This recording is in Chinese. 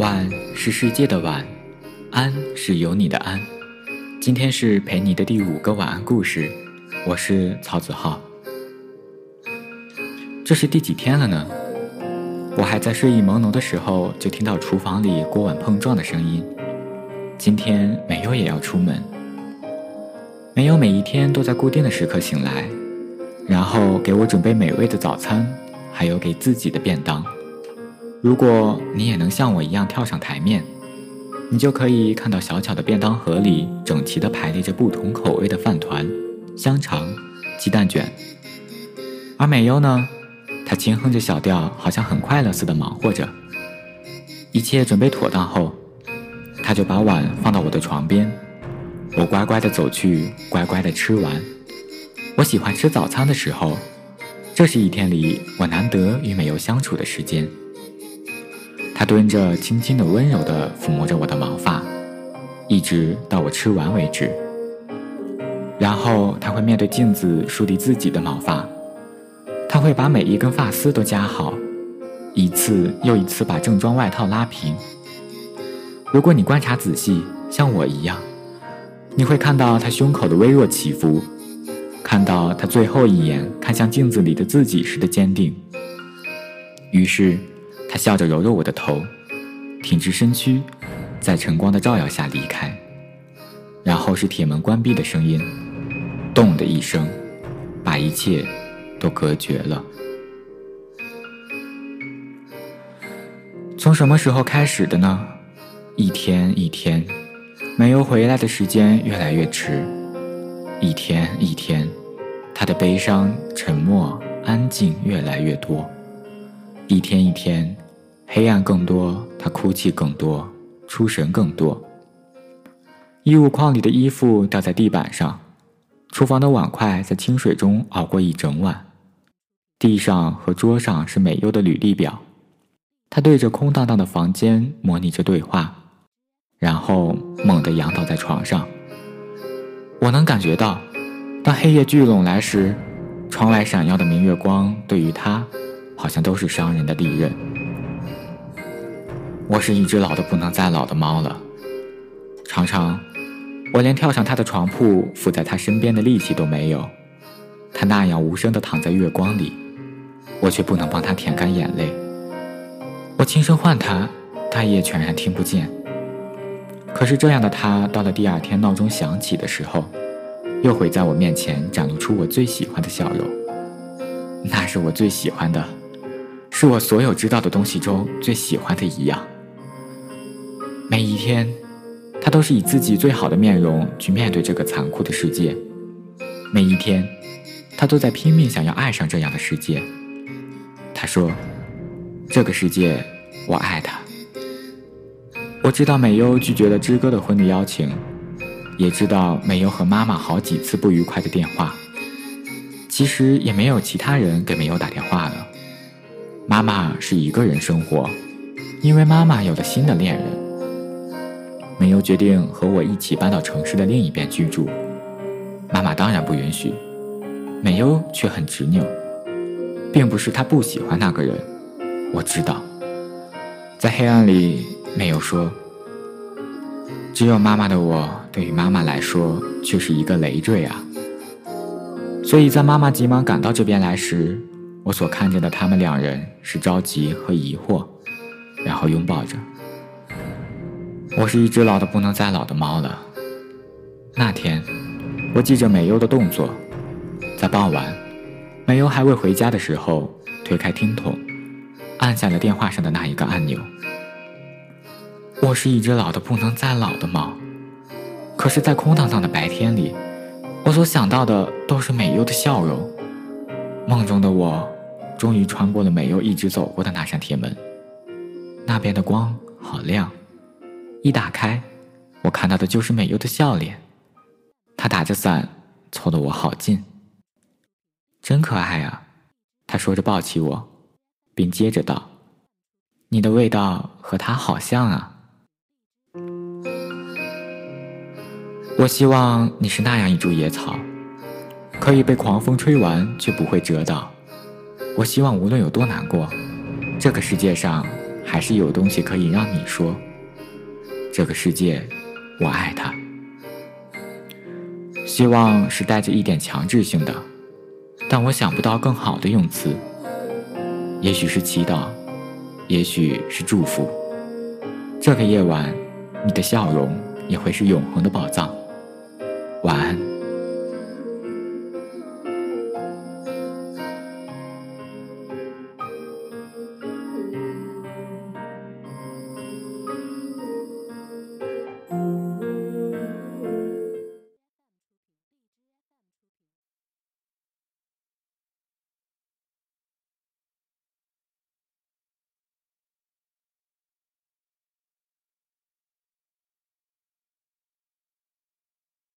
晚是世界的晚，安是有你的安。今天是陪你的第五个晚安故事，我是曹子浩。这是第几天了呢？我还在睡意朦胧的时候，就听到厨房里锅碗碰撞的声音。今天没有也要出门。没有每一天都在固定的时刻醒来，然后给我准备美味的早餐，还有给自己的便当。如果你也能像我一样跳上台面，你就可以看到小巧的便当盒里整齐地排列着不同口味的饭团、香肠、鸡蛋卷。而美优呢，她轻哼着小调，好像很快乐似的忙活着。一切准备妥当后，她就把碗放到我的床边，我乖乖地走去，乖乖地吃完。我喜欢吃早餐的时候，这是一天里我难得与美优相处的时间。他蹲着，轻轻的、温柔的抚摸着我的毛发，一直到我吃完为止。然后他会面对镜子梳理自己的毛发，他会把每一根发丝都夹好，一次又一次把正装外套拉平。如果你观察仔细，像我一样，你会看到他胸口的微弱起伏，看到他最后一眼看向镜子里的自己时的坚定。于是。他笑着揉揉我的头，挺直身躯，在晨光的照耀下离开。然后是铁门关闭的声音，咚的一声，把一切都隔绝了。从什么时候开始的呢？一天一天，没有回来的时间越来越迟。一天一天，他的悲伤、沉默、安静越来越多。一天一天。黑暗更多，他哭泣更多，出神更多。衣物筐里的衣服掉在地板上，厨房的碗筷在清水中熬过一整晚。地上和桌上是美优的履历表，他对着空荡荡的房间模拟着对话，然后猛地仰倒在床上。我能感觉到，当黑夜聚拢来时，窗外闪耀的明月光对于他，好像都是伤人的利刃。我是一只老的不能再老的猫了，常常，我连跳上他的床铺伏在他身边的力气都没有。他那样无声地躺在月光里，我却不能帮他舔干眼泪。我轻声唤他，他也全然听不见。可是这样的他，到了第二天闹钟响起的时候，又会在我面前展露出我最喜欢的笑容。那是我最喜欢的，是我所有知道的东西中最喜欢的一样。每一天，他都是以自己最好的面容去面对这个残酷的世界。每一天，他都在拼命想要爱上这样的世界。他说：“这个世界，我爱他。”我知道美优拒绝了之哥的婚礼邀请，也知道美优和妈妈好几次不愉快的电话。其实也没有其他人给美优打电话了。妈妈是一个人生活，因为妈妈有了新的恋人。美优决定和我一起搬到城市的另一边居住，妈妈当然不允许，美优却很执拗，并不是她不喜欢那个人，我知道。在黑暗里，美优说：“只有妈妈的我，对于妈妈来说却是一个累赘啊。”所以在妈妈急忙赶到这边来时，我所看见的他们两人是着急和疑惑，然后拥抱着。我是一只老的不能再老的猫了。那天，我记着美优的动作，在傍晚，美优还未回家的时候，推开听筒，按下了电话上的那一个按钮。我是一只老的不能再老的猫，可是，在空荡荡的白天里，我所想到的都是美优的笑容。梦中的我，终于穿过了美优一直走过的那扇铁门，那边的光好亮。一打开，我看到的就是美优的笑脸。她打着伞，凑得我好近，真可爱啊！她说着抱起我，并接着道：“你的味道和他好像啊。”我希望你是那样一株野草，可以被狂风吹完却不会折倒。我希望无论有多难过，这个世界上还是有东西可以让你说。这个世界，我爱它。希望是带着一点强制性的，但我想不到更好的用词。也许是祈祷，也许是祝福。这个夜晚，你的笑容也会是永恒的宝藏。晚安。